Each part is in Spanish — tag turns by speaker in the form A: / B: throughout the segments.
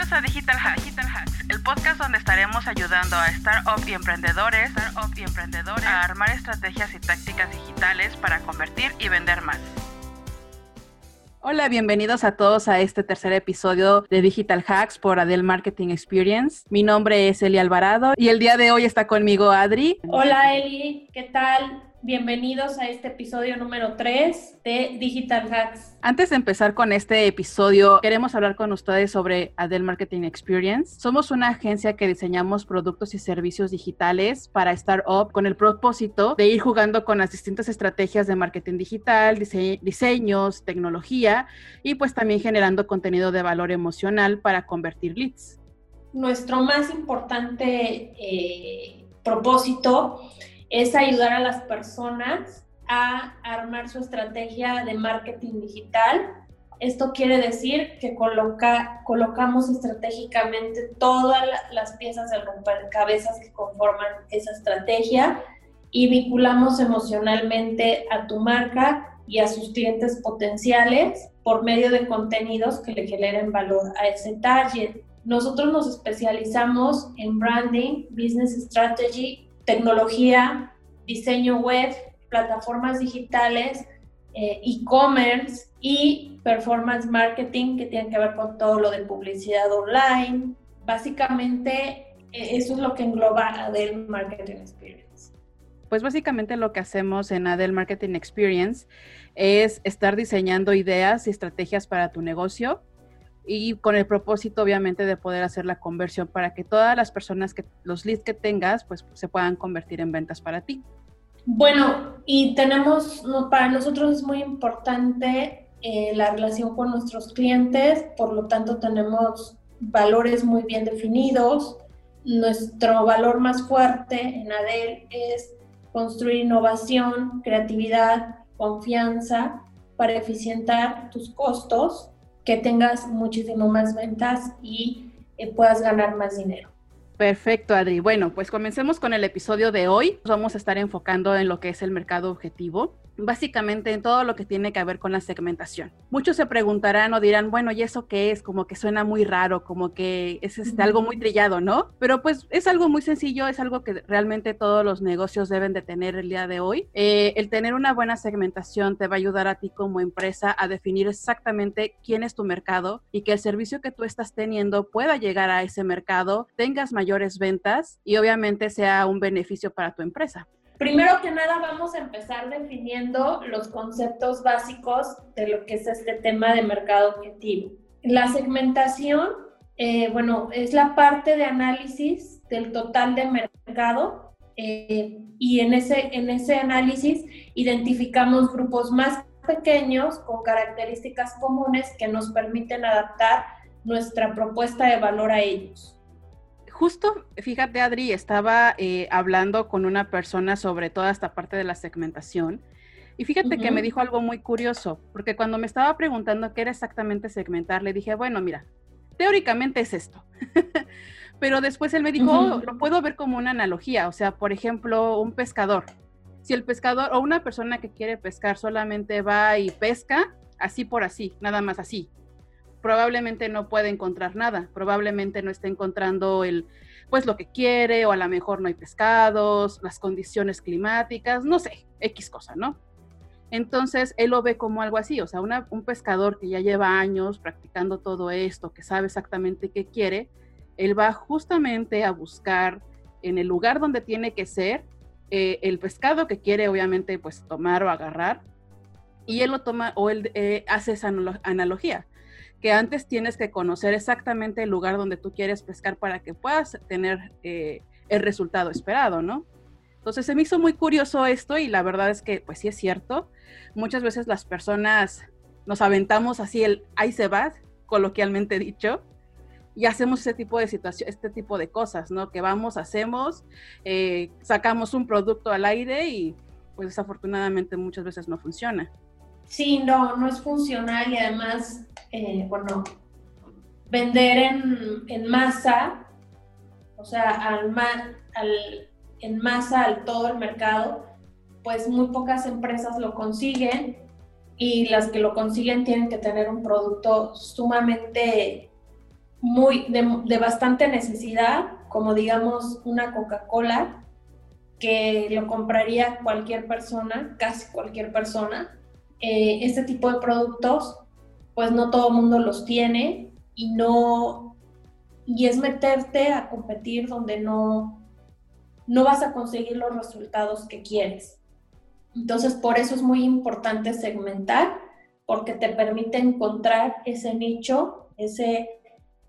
A: Bienvenidos a Digital Hacks, Digital Hacks, el podcast donde estaremos ayudando a startup y emprendedores, startup y emprendedores a armar estrategias y tácticas digitales para convertir y vender más. Hola, bienvenidos a todos a este tercer episodio de Digital Hacks por Adel Marketing Experience. Mi nombre es Eli Alvarado y el día de hoy está conmigo Adri.
B: Hola Eli, ¿qué tal? Bienvenidos a este episodio número 3 de Digital Hacks.
A: Antes de empezar con este episodio, queremos hablar con ustedes sobre Adel Marketing Experience. Somos una agencia que diseñamos productos y servicios digitales para startup con el propósito de ir jugando con las distintas estrategias de marketing digital, diseños, tecnología y pues también generando contenido de valor emocional para convertir leads.
B: Nuestro más importante eh, propósito es ayudar a las personas a armar su estrategia de marketing digital. Esto quiere decir que coloca, colocamos estratégicamente todas las piezas de rompecabezas que conforman esa estrategia y vinculamos emocionalmente a tu marca y a sus clientes potenciales por medio de contenidos que le generen valor a ese target. Nosotros nos especializamos en branding, business strategy tecnología, diseño web, plataformas digitales, eh, e-commerce y performance marketing que tienen que ver con todo lo de publicidad online. Básicamente, eh, eso es lo que engloba Adel Marketing Experience.
A: Pues básicamente lo que hacemos en Adel Marketing Experience es estar diseñando ideas y estrategias para tu negocio y con el propósito obviamente de poder hacer la conversión para que todas las personas que los leads que tengas pues se puedan convertir en ventas para ti.
B: Bueno, y tenemos, para nosotros es muy importante eh, la relación con nuestros clientes, por lo tanto tenemos valores muy bien definidos. Nuestro valor más fuerte en ADEL es construir innovación, creatividad, confianza para eficientar tus costos que tengas muchísimo más ventas y eh, puedas ganar más dinero.
A: Perfecto, Adri. Bueno, pues comencemos con el episodio de hoy. vamos a estar enfocando en lo que es el mercado objetivo básicamente en todo lo que tiene que ver con la segmentación. Muchos se preguntarán o dirán, bueno, ¿y eso qué es? Como que suena muy raro, como que es este, algo muy trillado, ¿no? Pero pues es algo muy sencillo, es algo que realmente todos los negocios deben de tener el día de hoy. Eh, el tener una buena segmentación te va a ayudar a ti como empresa a definir exactamente quién es tu mercado y que el servicio que tú estás teniendo pueda llegar a ese mercado, tengas mayores ventas y obviamente sea un beneficio para tu empresa.
B: Primero que nada vamos a empezar definiendo los conceptos básicos de lo que es este tema de mercado objetivo. La segmentación, eh, bueno, es la parte de análisis del total de mercado eh, y en ese, en ese análisis identificamos grupos más pequeños con características comunes que nos permiten adaptar nuestra propuesta de valor a ellos
A: justo, fíjate Adri, estaba eh, hablando con una persona sobre toda esta parte de la segmentación y fíjate que me dijo algo muy curioso, porque cuando me estaba preguntando qué era exactamente segmentar, le dije, bueno, mira, teóricamente es esto. Pero después él me dijo, oh, lo puedo ver como una analogía, o sea, por ejemplo, un pescador. Si el pescador o una persona que quiere pescar solamente va y pesca, así por así, nada más así, probablemente no puede encontrar nada, probablemente no esté encontrando el, pues lo que quiere, o a lo mejor no hay pescados, las condiciones climáticas, no sé, X cosa, ¿no? Entonces, él lo ve como algo así, o sea, un pescador que ya lleva años practicando todo esto, que sabe exactamente qué quiere, él va justamente a buscar en el lugar donde tiene que ser eh, el pescado que quiere, obviamente, pues tomar o agarrar, y él lo toma o él eh, hace esa analogía que antes tienes que conocer exactamente el lugar donde tú quieres pescar para que puedas tener eh, el resultado esperado, ¿no? Entonces se me hizo muy curioso esto y la verdad es que pues sí es cierto. Muchas veces las personas nos aventamos así el ahí se va, coloquialmente dicho, y hacemos ese tipo de situación, este tipo de cosas, ¿no? Que vamos, hacemos, eh, sacamos un producto al aire y pues desafortunadamente muchas veces no funciona.
B: Sí, no, no es funcional y además, eh, bueno, vender en, masa, o sea, al, al, en masa al todo el mercado, pues muy pocas empresas lo consiguen y las que lo consiguen tienen que tener un producto sumamente muy de, bastante necesidad, como digamos una Coca-Cola, que lo compraría cualquier persona, casi cualquier persona. Eh, este tipo de productos, pues no todo el mundo los tiene y no y es meterte a competir donde no no vas a conseguir los resultados que quieres. Entonces, por eso es muy importante segmentar, porque te permite encontrar ese nicho, ese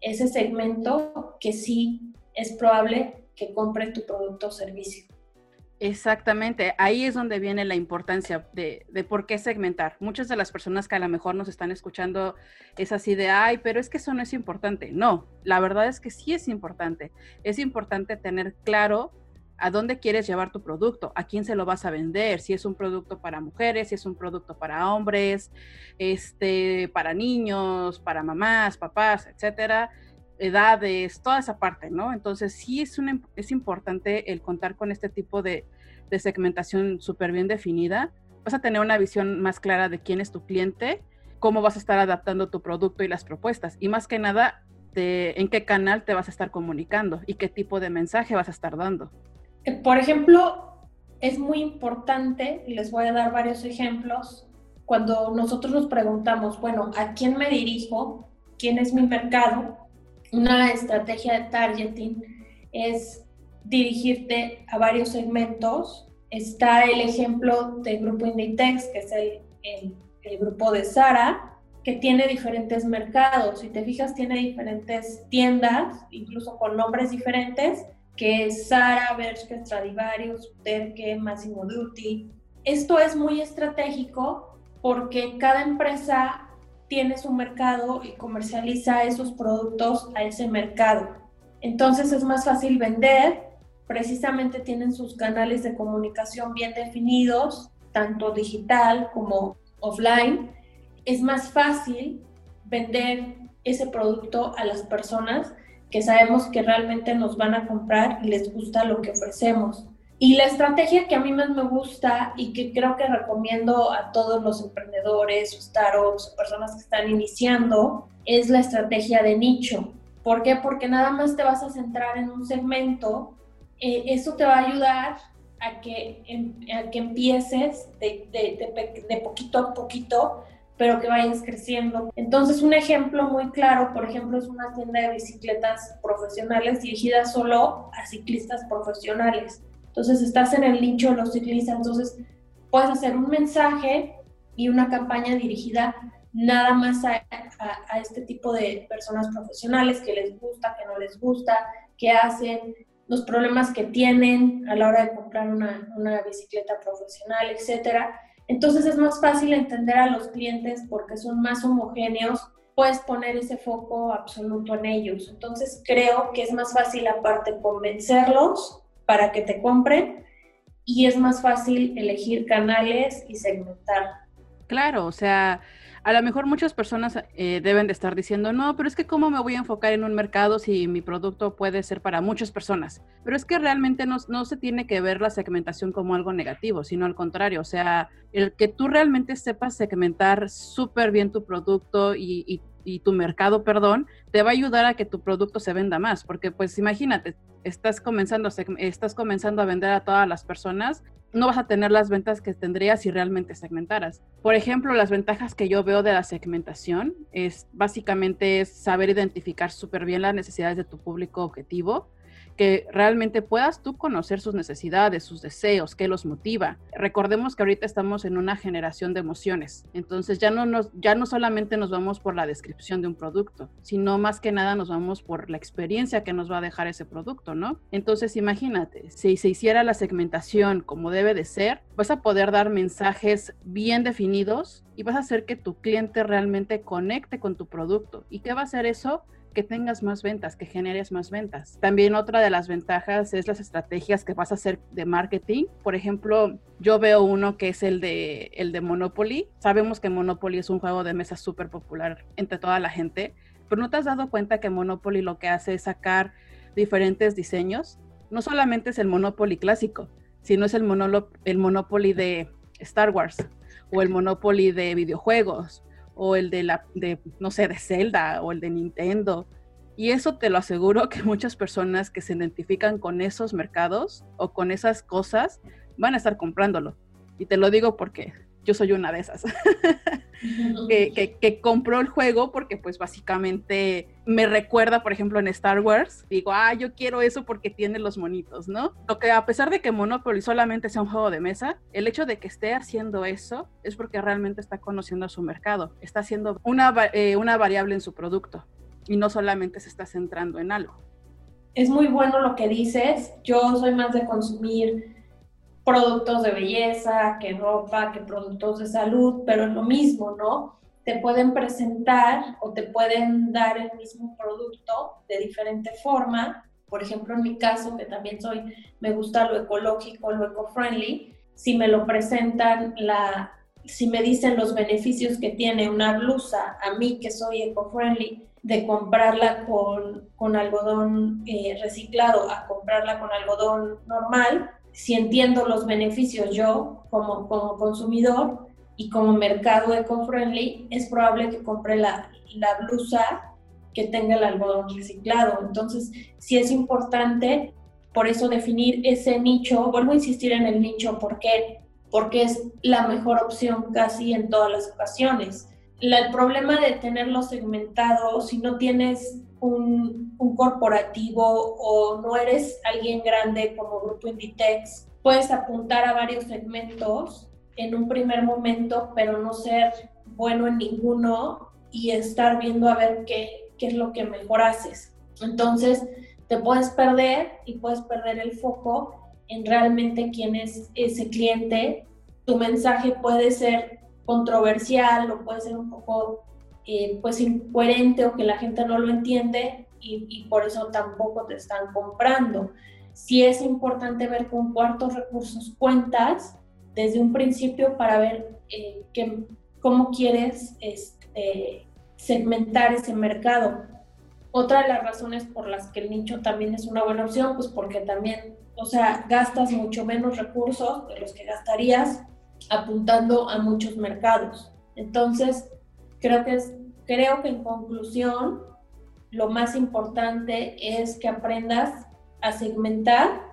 B: ese segmento que sí es probable que compre tu producto o servicio.
A: Exactamente, ahí es donde viene la importancia de, de, por qué segmentar. Muchas de las personas que a lo mejor nos están escuchando es así de, ay, pero es que eso no es importante. No, la verdad es que sí es importante. Es importante tener claro a dónde quieres llevar tu producto, a quién se lo vas a vender, si es un producto para mujeres, si es un producto para hombres, este, para niños, para mamás, papás, etcétera, edades, toda esa parte, ¿no? Entonces sí es, una, es importante el contar con este tipo de, de segmentación súper bien definida. Vas a tener una visión más clara de quién es tu cliente, cómo vas a estar adaptando tu producto y las propuestas. Y más que nada, de en qué canal te vas a estar comunicando y qué tipo de mensaje vas a estar dando.
B: Eh, por ejemplo, es muy importante, y les voy a dar varios ejemplos, cuando nosotros nos preguntamos, bueno, ¿a quién me dirijo? ¿Quién es mi mercado? Una estrategia de targeting es dirigirte a varios segmentos. Está el ejemplo del grupo Inditex, que es el, el, grupo de Sara, que tiene diferentes mercados. Si te fijas, tiene diferentes tiendas, incluso con nombres diferentes que es Sara, Bershka, Stradivarius, Terke, Massimo Dutti. Esto es muy estratégico porque cada empresa tiene su mercado y comercializa esos productos a ese mercado. Entonces es más fácil vender, precisamente tienen sus canales de comunicación bien definidos, tanto digital como offline. Es más fácil vender ese producto a las personas que sabemos que realmente nos van a comprar y les gusta lo que ofrecemos. Y la estrategia que a mí más me gusta y que creo que recomiendo a todos los emprendedores, startups, personas que están iniciando, es la estrategia de nicho. ¿Por qué? Porque nada más te vas a centrar en un segmento. Eh, eso te va a ayudar a que, em, a que empieces de, de, de poquito a poquito pero que vayas creciendo. Entonces, un ejemplo muy claro, por ejemplo, es una tienda de bicicletas profesionales dirigida solo a ciclistas profesionales. Entonces, estás en el nicho de los ciclistas, entonces puedes hacer un mensaje y una campaña dirigida nada más a, este tipo de personas profesionales que les gusta, que no les gusta, que hacen, los problemas que tienen a la hora de comprar una, una bicicleta profesional, etcétera. Entonces es más fácil entender a los clientes porque son más homogéneos, puedes poner ese foco absoluto en ellos. Entonces creo que es más fácil aparte convencerlos para que te compren y es más fácil elegir canales y segmentar.
A: Claro, o sea, a lo mejor muchas personas eh, deben de estar diciendo, no, pero es que cómo me voy a enfocar en un mercado si mi producto puede ser para muchas personas. Pero es que realmente no, no se tiene que ver la segmentación como algo negativo, sino al contrario, o sea, el que tú realmente sepas segmentar súper bien tu producto y, y y tu mercado, perdón, te va a ayudar a que tu producto se venda más, porque pues imagínate, estás comenzando, estás comenzando a vender a todas las personas, no vas a tener las ventas que tendrías si realmente segmentaras. Por ejemplo, las ventajas que yo veo de la segmentación es básicamente es saber identificar súper bien las necesidades de tu público objetivo, que realmente puedas tú conocer sus necesidades, sus deseos, qué los motiva. Recordemos que ahorita estamos en una generación de emociones, entonces ya no, ya no solamente nos vamos por la descripción de un producto, sino más que nada nos vamos por la experiencia que nos va a dejar ese producto, ¿no? Entonces imagínate, si se hiciera la segmentación como debe de ser, vas a poder dar mensajes bien definidos y vas a hacer que tu cliente realmente conecte con tu producto. ¿Y qué va a hacer eso? Que tengas más ventas, que generes más ventas. También otra de las ventajas es las estrategias que vas a hacer de marketing. Por ejemplo, yo veo uno que es el de, el de Monopoly. Sabemos que Monopoly es un juego de mesa súper popular entre toda la gente, pero ¿no te has dado cuenta que Monopoly lo que hace es sacar diferentes diseños? No solamente es el Monopoly clásico, sino es el, el Monopoly de Star Wars o el Monopoly de videojuegos o el de la, de, no sé, de Zelda o el de Nintendo. Y eso te lo aseguro que muchas personas que se identifican con esos mercados o con esas cosas van a estar comprándolo. Y te lo digo porque yo soy una de esas, que, que, compró el juego porque pues básicamente me recuerda, por ejemplo, en Star Wars, digo, ah, yo quiero eso porque tiene los monitos, ¿no? Lo que a pesar de que Monopoly solamente sea un juego de mesa, el hecho de que esté haciendo eso es porque realmente está conociendo su mercado, está haciendo una, eh, una variable en su producto y no solamente se está centrando en algo.
B: Es muy bueno lo que dices, yo soy más de consumir productos de belleza, que ropa, que productos de salud, pero es lo mismo, ¿no? Te pueden presentar o te pueden dar el mismo producto de diferente forma. Por ejemplo, en mi caso, que también soy, me gusta lo ecológico, lo eco-friendly, si me lo presentan, la, si me dicen los beneficios que tiene una blusa, a mí que soy eco-friendly, de comprarla con, con algodón eh, reciclado a comprarla con algodón normal, si entiendo los beneficios yo como, como consumidor y como mercado eco-friendly, es probable que compre la, la blusa que tenga el algodón reciclado. Entonces, sí es importante, por eso definir ese nicho, vuelvo a insistir en el nicho, ¿por qué? Porque es la mejor opción casi en todas las ocasiones. el problema de tenerlo segmentado, si no tienes un, corporativo o no eres alguien grande como Grupo Inditex, puedes apuntar a varios segmentos en un primer momento, pero no ser bueno en ninguno y estar viendo a ver qué, qué es lo que mejor haces. Entonces, te puedes perder y puedes perder el foco en realmente quién es ese cliente. Tu mensaje puede ser controversial o puede ser un poco eh, pues incoherente o que la gente no lo entiende y, por eso tampoco te están comprando. Sí es importante ver con cuántos recursos cuentas desde un principio para ver eh, cómo quieres este, segmentar ese mercado. Otra de las razones por las que el nicho también es una buena opción, pues porque también, o sea, gastas mucho menos recursos de los que gastarías apuntando a muchos mercados. Entonces, Creo que, es, creo que en conclusión, lo más importante es que aprendas a segmentar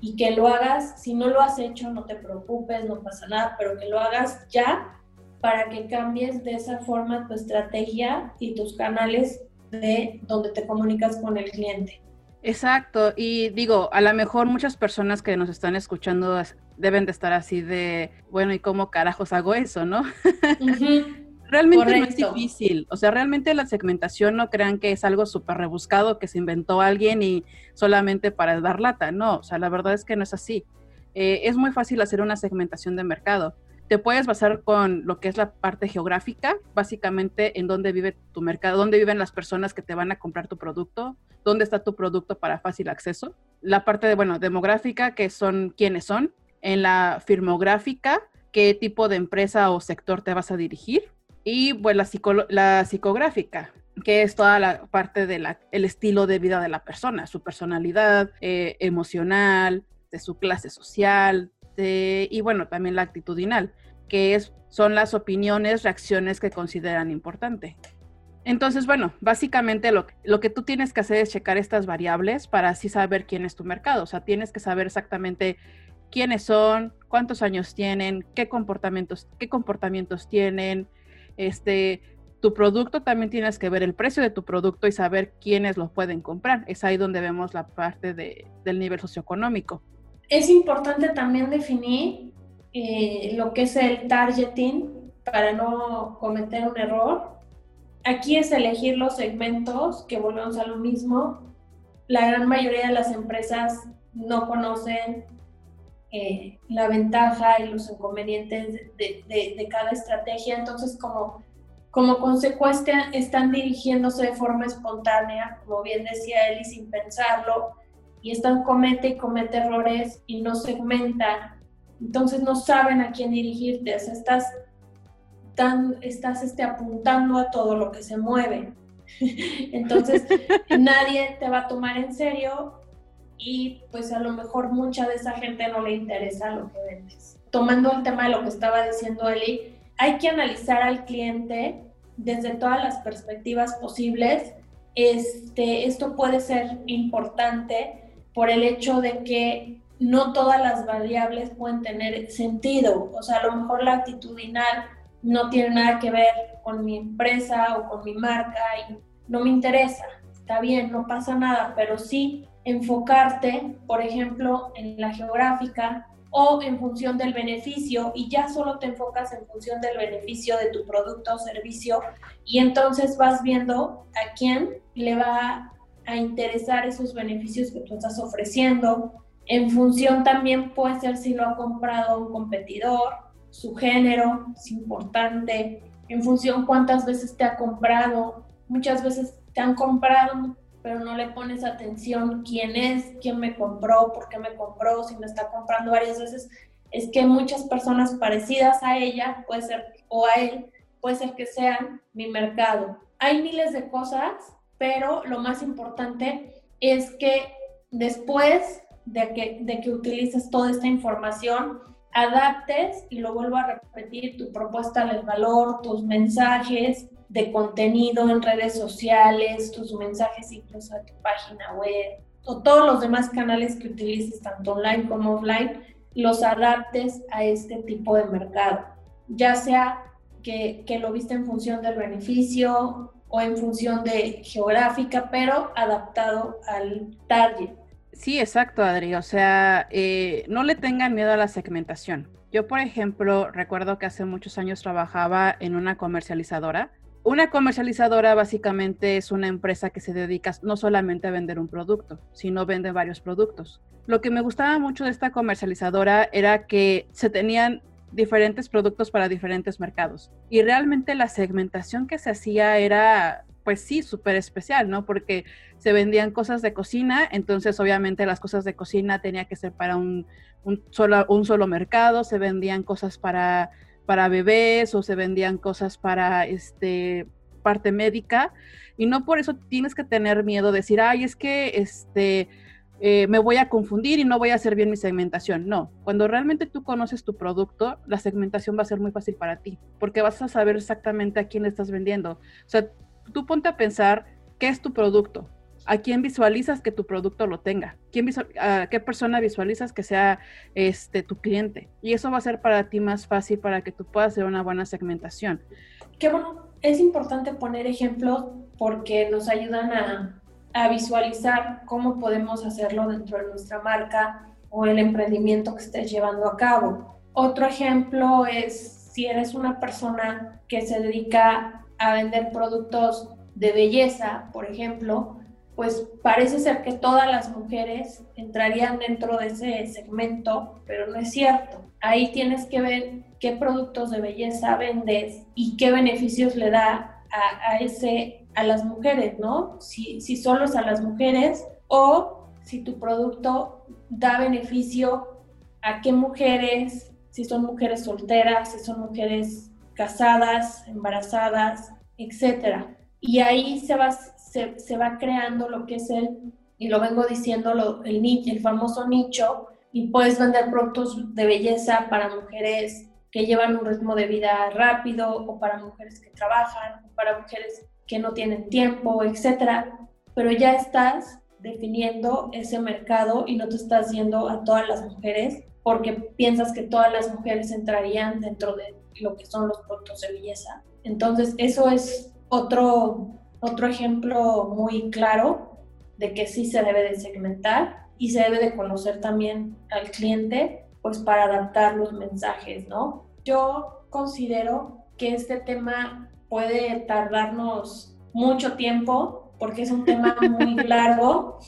B: y que lo hagas, si no lo has hecho, no te preocupes, no pasa nada, pero que lo hagas ya para que cambies de esa forma tu estrategia y tus canales de donde te comunicas con el cliente.
A: Exacto, y digo, a lo mejor muchas personas que nos están escuchando deben de estar así de, bueno, ¿y cómo carajos hago eso, no? Realmente no es difícil. O sea, realmente la segmentación no crean que es algo súper rebuscado que se inventó alguien y solamente para dar lata. No, o sea, la verdad es que no es así. Eh, es muy fácil hacer una segmentación de mercado. Te puedes basar con lo que es la parte geográfica, básicamente en dónde vive tu mercado, dónde viven las personas que te van a comprar tu producto, dónde está tu producto para fácil acceso. La parte de, bueno, demográfica, que son quiénes son. En la firmográfica, qué tipo de empresa o sector te vas a dirigir y pues la, la psicográfica, que es toda la parte del estilo de vida de la persona, su personalidad eh, emocional, de su clase social, y bueno, también la actitudinal, que es, son las opiniones, reacciones que consideran importante. Entonces, bueno, básicamente lo, lo, que tú tienes que hacer es checar estas variables para así saber quién es tu mercado. O sea, tienes que saber exactamente quiénes son, cuántos años tienen, qué comportamientos, qué comportamientos tienen, este, tu producto también tienes que ver el precio de tu producto y saber quiénes lo pueden comprar. Es ahí donde vemos la parte de, del nivel socioeconómico.
B: Es importante también definir eh, lo que es el targeting para no cometer un error. Aquí es elegir los segmentos, que volvemos a lo mismo. La gran mayoría de las empresas no conocen eh, la ventaja y los inconvenientes de, cada estrategia. Entonces, como, como consecuencia, están dirigiéndose de forma espontánea, como bien decía Eli, sin pensarlo, y están comete y comete errores y no segmentan. Entonces, no saben a quién dirigirte. O sea, estás, tan, estás este, apuntando a todo lo que se mueve. Entonces, nadie te va a tomar en serio y pues a lo mejor mucha de esa gente no le interesa lo que vendes. Tomando el tema de lo que estaba diciendo Eli, hay que analizar al cliente desde todas las perspectivas posibles este, esto puede ser importante por el hecho de que no todas las variables pueden tener sentido. O sea, a lo mejor la actitudinal no tiene nada que ver con mi empresa o con mi marca y no me interesa. Bien, no pasa nada, pero sí enfocarte, por ejemplo, en la geográfica o en función del beneficio y ya solo te enfocas en función del beneficio de tu producto o servicio y entonces vas viendo a quién le va a interesar esos beneficios que tú estás ofreciendo. En función también puede ser si lo ha comprado un competidor, su género es importante, en función cuántas veces te ha comprado. Muchas veces te han comprado pero no le pones atención quién es, quién me compró, por qué me compró, si me está comprando varias veces, es que muchas personas parecidas a ella, puede ser, o a él, puede ser que sean mi mercado. Hay miles de cosas, pero lo más importante es que después de que, de que utilices toda esta información, adaptes, y lo vuelvo a repetir, tu propuesta del valor, tus mensajes, de contenido en redes sociales, tus mensajes incluso a tu página web o todos los demás canales que utilices, tanto online como offline, los adaptes a este tipo de mercado, ya sea que, que lo viste en función del beneficio o en función de geográfica, pero adaptado al target.
A: Sí, exacto, Adri. O sea, eh, no le tengan miedo a la segmentación. Yo, por ejemplo, recuerdo que hace muchos años trabajaba en una comercializadora una comercializadora básicamente es una empresa que se dedica no solamente a vender un producto, sino vende varios productos. Lo que me gustaba mucho de esta comercializadora era que se tenían diferentes productos para diferentes mercados. Y realmente la segmentación que se hacía era, pues sí, súper especial, ¿no? Porque se vendían cosas de cocina, entonces obviamente las cosas de cocina tenía que ser para un, solo, un solo mercado, se vendían cosas para para bebés o se vendían cosas para este parte médica y no por eso tienes que tener miedo de decir, ay, es que este, eh, me voy a confundir y no voy a hacer bien mi segmentación. No, cuando realmente tú conoces tu producto, la segmentación va a ser muy fácil para ti, porque vas a saber exactamente a quién le estás vendiendo. O sea, tú ponte a pensar qué es tu producto, a quién visualizas que tu producto lo tenga, ¿Quién a qué persona visualizas que sea este tu cliente. Y eso va a ser para ti más fácil para que tú puedas hacer una buena segmentación.
B: Qué bueno, es importante poner ejemplos porque nos ayudan a, a visualizar cómo podemos hacerlo dentro de nuestra marca o el emprendimiento que estés llevando a cabo. Otro ejemplo es si eres una persona que se dedica a vender productos de belleza, por ejemplo, pues parece ser que todas las mujeres entrarían dentro de ese segmento, pero no es cierto. Ahí tienes que ver qué productos de belleza vendes y qué beneficios le da a, ese, a las mujeres, ¿no? Si, si solo es a las mujeres o si tu producto da beneficio a qué mujeres, si son mujeres solteras, si son mujeres casadas, embarazadas, etcétera. Y ahí se va, se, va creando lo que es el, y lo vengo diciendo, el, nicho, el famoso nicho, y puedes vender productos de belleza para mujeres que llevan un ritmo de vida rápido, o para mujeres que trabajan, o para mujeres que no tienen tiempo, etcétera. Pero ya estás definiendo ese mercado y no te estás yendo a todas las mujeres porque piensas que todas las mujeres entrarían dentro de lo que son los productos de belleza. Entonces, eso es otro otro ejemplo muy claro de que sí se debe de segmentar y se debe de conocer también al cliente, pues para adaptar los mensajes, ¿no? Yo considero que este tema puede tardarnos mucho tiempo porque es un tema muy largo,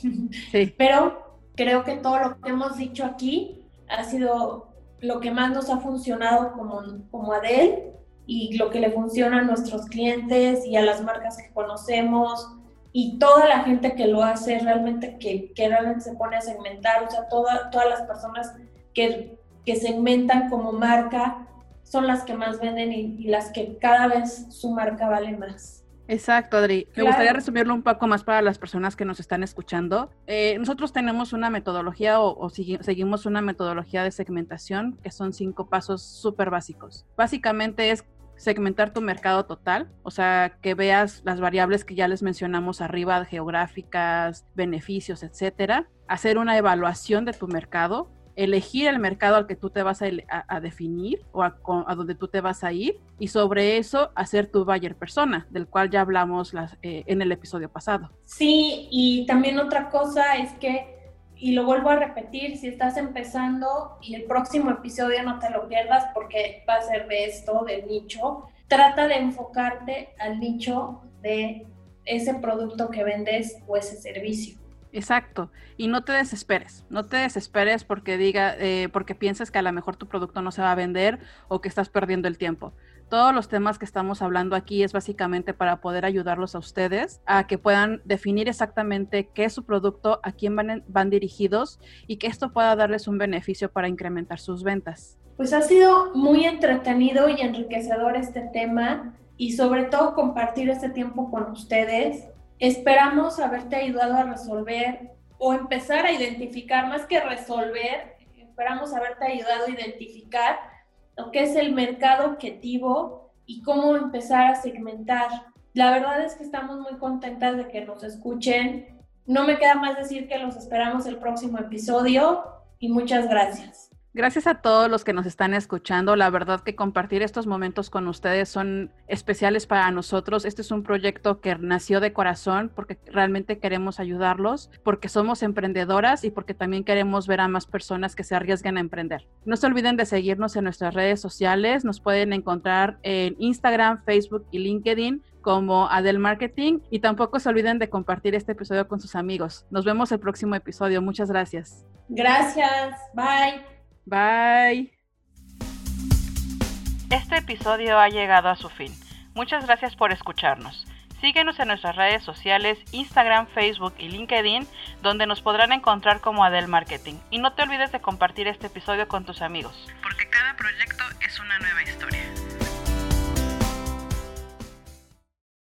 B: pero creo que todo lo que hemos dicho aquí ha sido lo que más nos ha funcionado como, como Adel y lo que le funciona a nuestros clientes y a las marcas que conocemos y toda la gente que lo hace realmente, que, que realmente se pone a segmentar, o sea, toda, todas las personas que, que segmentan como marca son las que más venden y, las que cada vez su marca vale más.
A: Exacto, Adri. Me gustaría resumirlo un poco más para las personas que nos están escuchando. Eh, nosotros tenemos una metodología o, o seguimos una metodología de segmentación que son cinco pasos súper básicos. Básicamente es segmentar tu mercado total, o sea, que veas las variables que ya les mencionamos arriba, geográficas, beneficios, etcétera, hacer una evaluación de tu mercado, elegir el mercado al que tú te vas a, definir o a, donde tú te vas a ir y sobre eso hacer tu buyer persona, del cual ya hablamos eh, en el episodio pasado.
B: Sí, y también otra cosa es que, y lo vuelvo a repetir, si estás empezando y el próximo episodio no te lo pierdas porque va a ser de esto, del nicho, trata de enfocarte al nicho de ese producto que vendes o ese servicio.
A: Exacto. Y no te desesperes. No te desesperes porque diga, eh, porque pienses que a lo mejor tu producto no se va a vender o que estás perdiendo el tiempo. Todos los temas que estamos hablando aquí es básicamente para poder ayudarlos a ustedes a que puedan definir exactamente qué es su producto, a quién van, van dirigidos y que esto pueda darles un beneficio para incrementar sus ventas.
B: Pues ha sido muy entretenido y enriquecedor este tema y sobre todo compartir este tiempo con ustedes. Esperamos haberte ayudado a resolver o empezar a identificar, más que resolver, esperamos haberte ayudado a identificar lo que es el mercado objetivo y cómo empezar a segmentar. La verdad es que estamos muy contentas de que nos escuchen. No me queda más decir que los esperamos el próximo episodio y muchas gracias.
A: Gracias a todos los que nos están escuchando. La verdad que compartir estos momentos con ustedes son especiales para nosotros. Este es un proyecto que nació de corazón porque realmente queremos ayudarlos, porque somos emprendedoras y porque también queremos ver a más personas que se arriesguen a emprender. No se olviden de seguirnos en nuestras redes sociales. Nos pueden encontrar en Instagram, Facebook y LinkedIn como Adel Marketing y tampoco se olviden de compartir este episodio con sus amigos. Nos vemos el próximo episodio. Muchas gracias.
B: Gracias. Bye.
A: Bye. Este episodio ha llegado a su fin. Muchas gracias por escucharnos. Síguenos en nuestras redes sociales, Instagram, Facebook y LinkedIn, donde nos podrán encontrar como Adel Marketing. Y no te olvides de compartir este episodio con tus amigos. Porque cada proyecto es una nueva historia.